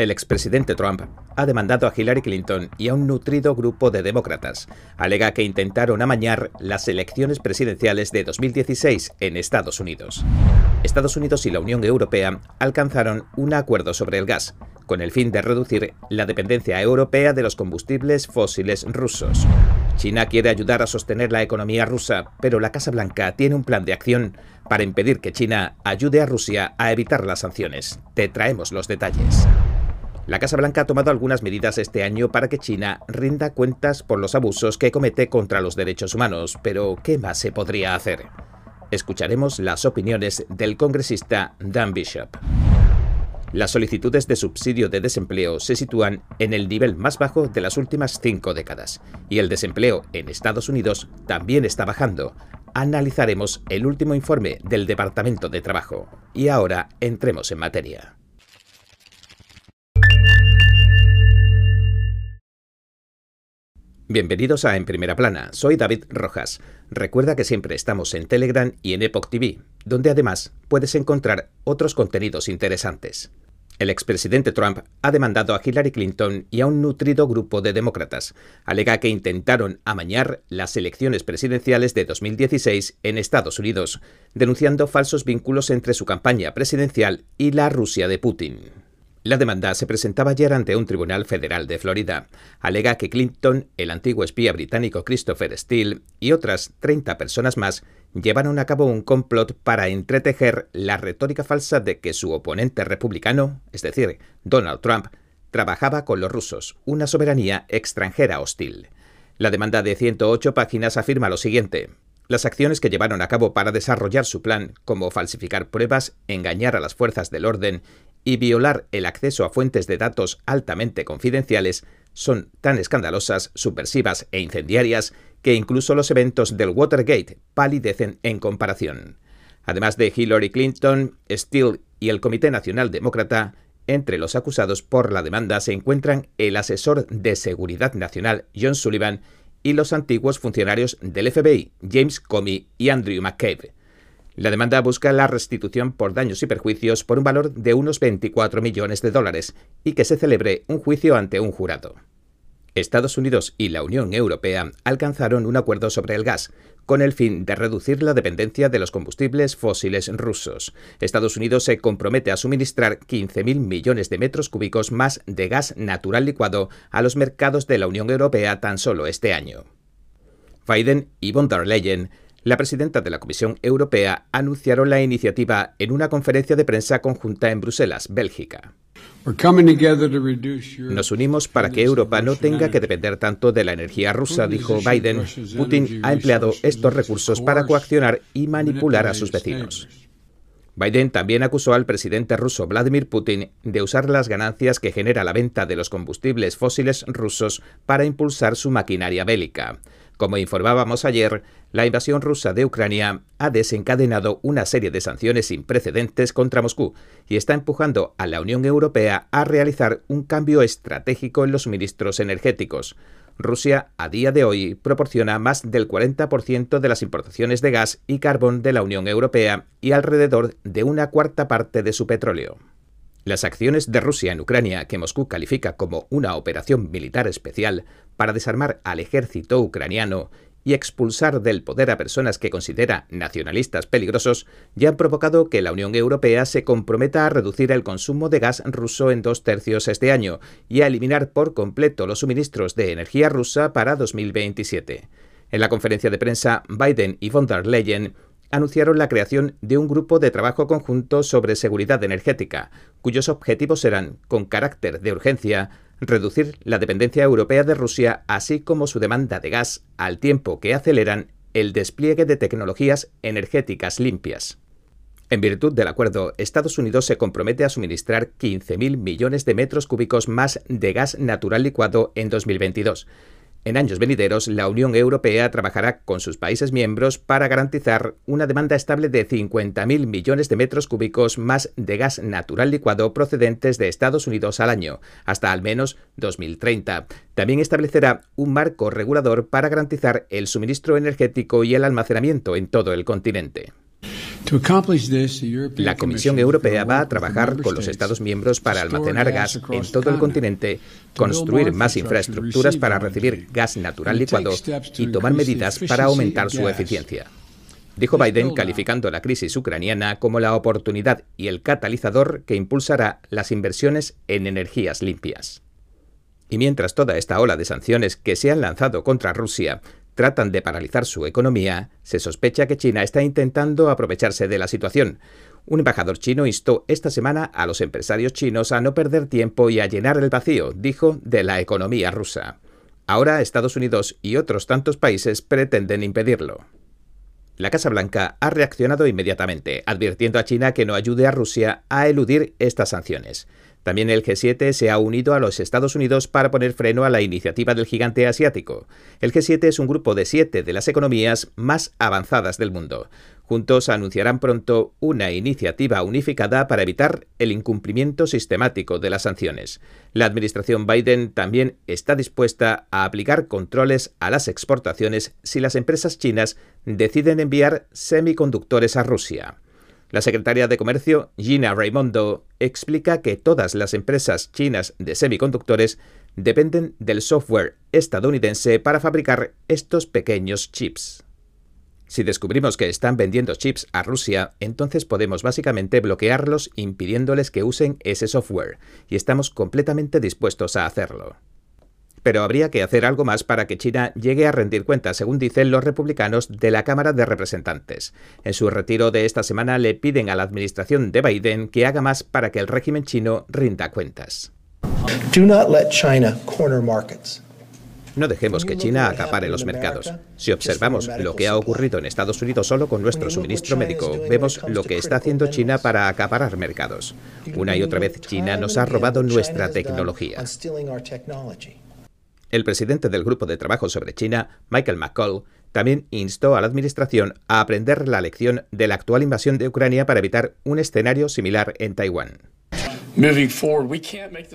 El expresidente Trump ha demandado a Hillary Clinton y a un nutrido grupo de demócratas. Alega que intentaron amañar las elecciones presidenciales de 2016 en Estados Unidos. Estados Unidos y la Unión Europea alcanzaron un acuerdo sobre el gas, con el fin de reducir la dependencia europea de los combustibles fósiles rusos. China quiere ayudar a sostener la economía rusa, pero la Casa Blanca tiene un plan de acción para impedir que China ayude a Rusia a evitar las sanciones. Te traemos los detalles. La Casa Blanca ha tomado algunas medidas este año para que China rinda cuentas por los abusos que comete contra los derechos humanos, pero ¿qué más se podría hacer? Escucharemos las opiniones del congresista Dan Bishop. Las solicitudes de subsidio de desempleo se sitúan en el nivel más bajo de las últimas cinco décadas y el desempleo en Estados Unidos también está bajando. Analizaremos el último informe del Departamento de Trabajo. Y ahora entremos en materia. Bienvenidos a En Primera Plana, soy David Rojas. Recuerda que siempre estamos en Telegram y en Epoch TV, donde además puedes encontrar otros contenidos interesantes. El expresidente Trump ha demandado a Hillary Clinton y a un nutrido grupo de demócratas. Alega que intentaron amañar las elecciones presidenciales de 2016 en Estados Unidos, denunciando falsos vínculos entre su campaña presidencial y la Rusia de Putin. La demanda se presentaba ayer ante un tribunal federal de Florida. Alega que Clinton, el antiguo espía británico Christopher Steele y otras 30 personas más llevaron a cabo un complot para entretejer la retórica falsa de que su oponente republicano, es decir, Donald Trump, trabajaba con los rusos, una soberanía extranjera hostil. La demanda de 108 páginas afirma lo siguiente. Las acciones que llevaron a cabo para desarrollar su plan, como falsificar pruebas, engañar a las fuerzas del orden y violar el acceso a fuentes de datos altamente confidenciales son tan escandalosas, subversivas e incendiarias que incluso los eventos del Watergate palidecen en comparación. Además de Hillary Clinton, Steele y el Comité Nacional Demócrata, entre los acusados por la demanda se encuentran el asesor de Seguridad Nacional John Sullivan y los antiguos funcionarios del FBI James Comey y Andrew McCabe. La demanda busca la restitución por daños y perjuicios por un valor de unos 24 millones de dólares y que se celebre un juicio ante un jurado. Estados Unidos y la Unión Europea alcanzaron un acuerdo sobre el gas, con el fin de reducir la dependencia de los combustibles fósiles rusos. Estados Unidos se compromete a suministrar 15.000 millones de metros cúbicos más de gas natural licuado a los mercados de la Unión Europea tan solo este año. Biden y von der Leyen la presidenta de la Comisión Europea anunciaron la iniciativa en una conferencia de prensa conjunta en Bruselas, Bélgica. Nos unimos para que Europa no tenga que depender tanto de la energía rusa, dijo Biden. Putin ha empleado estos recursos para coaccionar y manipular a sus vecinos. Biden también acusó al presidente ruso Vladimir Putin de usar las ganancias que genera la venta de los combustibles fósiles rusos para impulsar su maquinaria bélica. Como informábamos ayer, la invasión rusa de Ucrania ha desencadenado una serie de sanciones sin precedentes contra Moscú y está empujando a la Unión Europea a realizar un cambio estratégico en los suministros energéticos. Rusia, a día de hoy, proporciona más del 40% de las importaciones de gas y carbón de la Unión Europea y alrededor de una cuarta parte de su petróleo. Las acciones de Rusia en Ucrania, que Moscú califica como una operación militar especial para desarmar al ejército ucraniano y expulsar del poder a personas que considera nacionalistas peligrosos, ya han provocado que la Unión Europea se comprometa a reducir el consumo de gas ruso en dos tercios este año y a eliminar por completo los suministros de energía rusa para 2027. En la conferencia de prensa, Biden y von der Leyen anunciaron la creación de un grupo de trabajo conjunto sobre seguridad energética, cuyos objetivos serán, con carácter de urgencia, reducir la dependencia europea de Rusia, así como su demanda de gas, al tiempo que aceleran el despliegue de tecnologías energéticas limpias. En virtud del acuerdo, Estados Unidos se compromete a suministrar 15.000 millones de metros cúbicos más de gas natural licuado en 2022, en años venideros, la Unión Europea trabajará con sus países miembros para garantizar una demanda estable de 50.000 millones de metros cúbicos más de gas natural licuado procedentes de Estados Unidos al año, hasta al menos 2030. También establecerá un marco regulador para garantizar el suministro energético y el almacenamiento en todo el continente. La Comisión Europea va a trabajar con los Estados miembros para almacenar gas en todo el continente, construir más infraestructuras para recibir gas natural licuado y tomar medidas para aumentar su eficiencia. Dijo Biden calificando la crisis ucraniana como la oportunidad y el catalizador que impulsará las inversiones en energías limpias. Y mientras toda esta ola de sanciones que se han lanzado contra Rusia tratan de paralizar su economía, se sospecha que China está intentando aprovecharse de la situación. Un embajador chino instó esta semana a los empresarios chinos a no perder tiempo y a llenar el vacío, dijo, de la economía rusa. Ahora Estados Unidos y otros tantos países pretenden impedirlo. La Casa Blanca ha reaccionado inmediatamente, advirtiendo a China que no ayude a Rusia a eludir estas sanciones. También el G7 se ha unido a los Estados Unidos para poner freno a la iniciativa del gigante asiático. El G7 es un grupo de siete de las economías más avanzadas del mundo. Juntos anunciarán pronto una iniciativa unificada para evitar el incumplimiento sistemático de las sanciones. La administración Biden también está dispuesta a aplicar controles a las exportaciones si las empresas chinas deciden enviar semiconductores a Rusia. La secretaria de Comercio, Gina Raimondo, explica que todas las empresas chinas de semiconductores dependen del software estadounidense para fabricar estos pequeños chips. Si descubrimos que están vendiendo chips a Rusia, entonces podemos básicamente bloquearlos impidiéndoles que usen ese software, y estamos completamente dispuestos a hacerlo. Pero habría que hacer algo más para que China llegue a rendir cuentas, según dicen los republicanos de la Cámara de Representantes. En su retiro de esta semana le piden a la administración de Biden que haga más para que el régimen chino rinda cuentas. No dejemos que China acapare los mercados. Si observamos lo que ha ocurrido en Estados Unidos solo con nuestro suministro médico, vemos lo que está haciendo China para acaparar mercados. Una y otra vez China nos ha robado nuestra tecnología. El presidente del Grupo de Trabajo sobre China, Michael McCall, también instó a la Administración a aprender la lección de la actual invasión de Ucrania para evitar un escenario similar en Taiwán.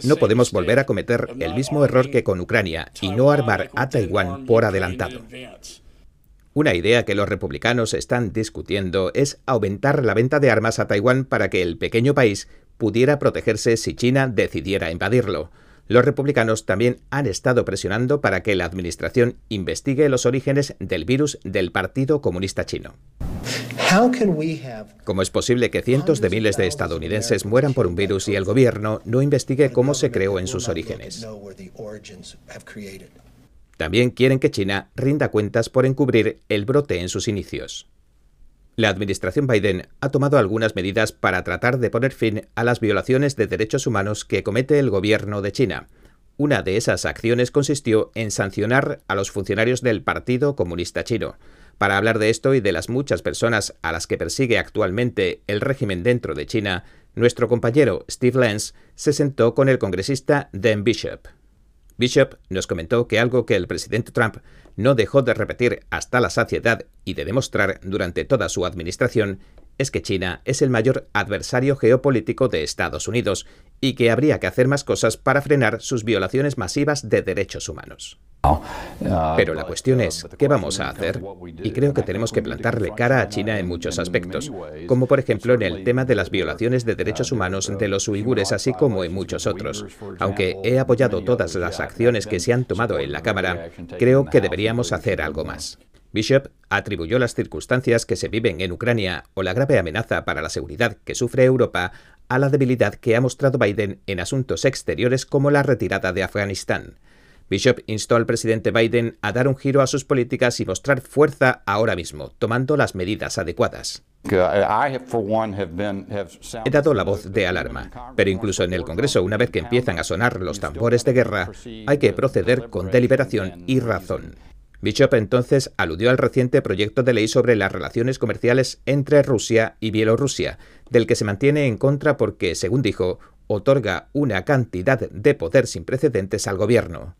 No podemos volver a cometer el mismo error que con Ucrania y no armar a Taiwán por adelantado. Una idea que los republicanos están discutiendo es aumentar la venta de armas a Taiwán para que el pequeño país pudiera protegerse si China decidiera invadirlo. Los republicanos también han estado presionando para que la administración investigue los orígenes del virus del Partido Comunista Chino. ¿Cómo es posible que cientos de miles de estadounidenses mueran por un virus y el gobierno no investigue cómo se creó en sus orígenes? También quieren que China rinda cuentas por encubrir el brote en sus inicios. La administración Biden ha tomado algunas medidas para tratar de poner fin a las violaciones de derechos humanos que comete el gobierno de China. Una de esas acciones consistió en sancionar a los funcionarios del Partido Comunista Chino. Para hablar de esto y de las muchas personas a las que persigue actualmente el régimen dentro de China, nuestro compañero Steve Lenz se sentó con el congresista Dan Bishop. Bishop nos comentó que algo que el presidente Trump no dejó de repetir hasta la saciedad y de demostrar durante toda su administración es que China es el mayor adversario geopolítico de Estados Unidos y que habría que hacer más cosas para frenar sus violaciones masivas de derechos humanos. Pero la cuestión es, ¿qué vamos a hacer? Y creo que tenemos que plantarle cara a China en muchos aspectos, como por ejemplo en el tema de las violaciones de derechos humanos de los uigures, así como en muchos otros. Aunque he apoyado todas las acciones que se han tomado en la Cámara, creo que deberíamos hacer algo más. Bishop atribuyó las circunstancias que se viven en Ucrania o la grave amenaza para la seguridad que sufre Europa a la debilidad que ha mostrado Biden en asuntos exteriores como la retirada de Afganistán. Bishop instó al presidente Biden a dar un giro a sus políticas y mostrar fuerza ahora mismo, tomando las medidas adecuadas. He dado la voz de alarma, pero incluso en el Congreso, una vez que empiezan a sonar los tambores de guerra, hay que proceder con deliberación y razón. Bishop entonces aludió al reciente proyecto de ley sobre las relaciones comerciales entre Rusia y Bielorrusia, del que se mantiene en contra porque, según dijo, otorga una cantidad de poder sin precedentes al gobierno.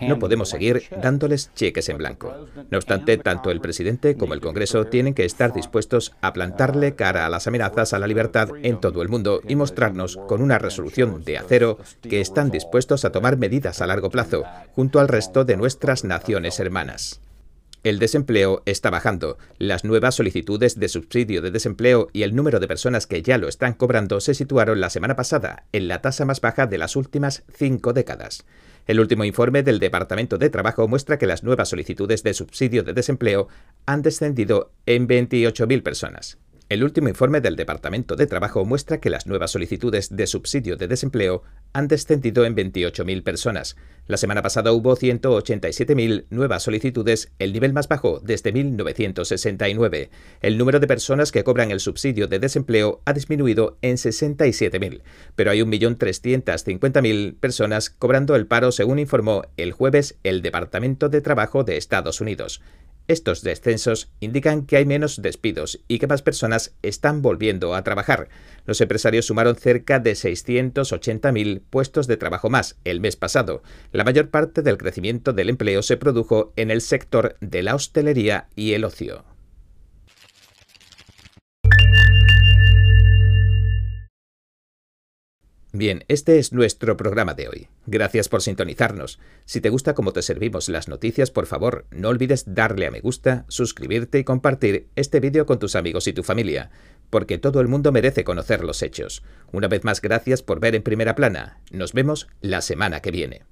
No podemos seguir dándoles cheques en blanco. No obstante, tanto el presidente como el Congreso tienen que estar dispuestos a plantarle cara a las amenazas a la libertad en todo el mundo y mostrarnos con una resolución de acero que están dispuestos a tomar medidas a largo plazo junto al resto de nuestras naciones hermanas. El desempleo está bajando. Las nuevas solicitudes de subsidio de desempleo y el número de personas que ya lo están cobrando se situaron la semana pasada en la tasa más baja de las últimas cinco décadas. El último informe del Departamento de Trabajo muestra que las nuevas solicitudes de subsidio de desempleo han descendido en 28.000 personas. El último informe del Departamento de Trabajo muestra que las nuevas solicitudes de subsidio de desempleo han descendido en 28.000 personas. La semana pasada hubo 187.000 nuevas solicitudes, el nivel más bajo desde 1969. El número de personas que cobran el subsidio de desempleo ha disminuido en 67.000, pero hay 1.350.000 personas cobrando el paro según informó el jueves el Departamento de Trabajo de Estados Unidos. Estos descensos indican que hay menos despidos y que más personas están volviendo a trabajar. Los empresarios sumaron cerca de 680.000 puestos de trabajo más el mes pasado. La mayor parte del crecimiento del empleo se produjo en el sector de la hostelería y el ocio. Bien, este es nuestro programa de hoy. Gracias por sintonizarnos. Si te gusta cómo te servimos las noticias, por favor, no olvides darle a me gusta, suscribirte y compartir este vídeo con tus amigos y tu familia, porque todo el mundo merece conocer los hechos. Una vez más, gracias por ver en primera plana. Nos vemos la semana que viene.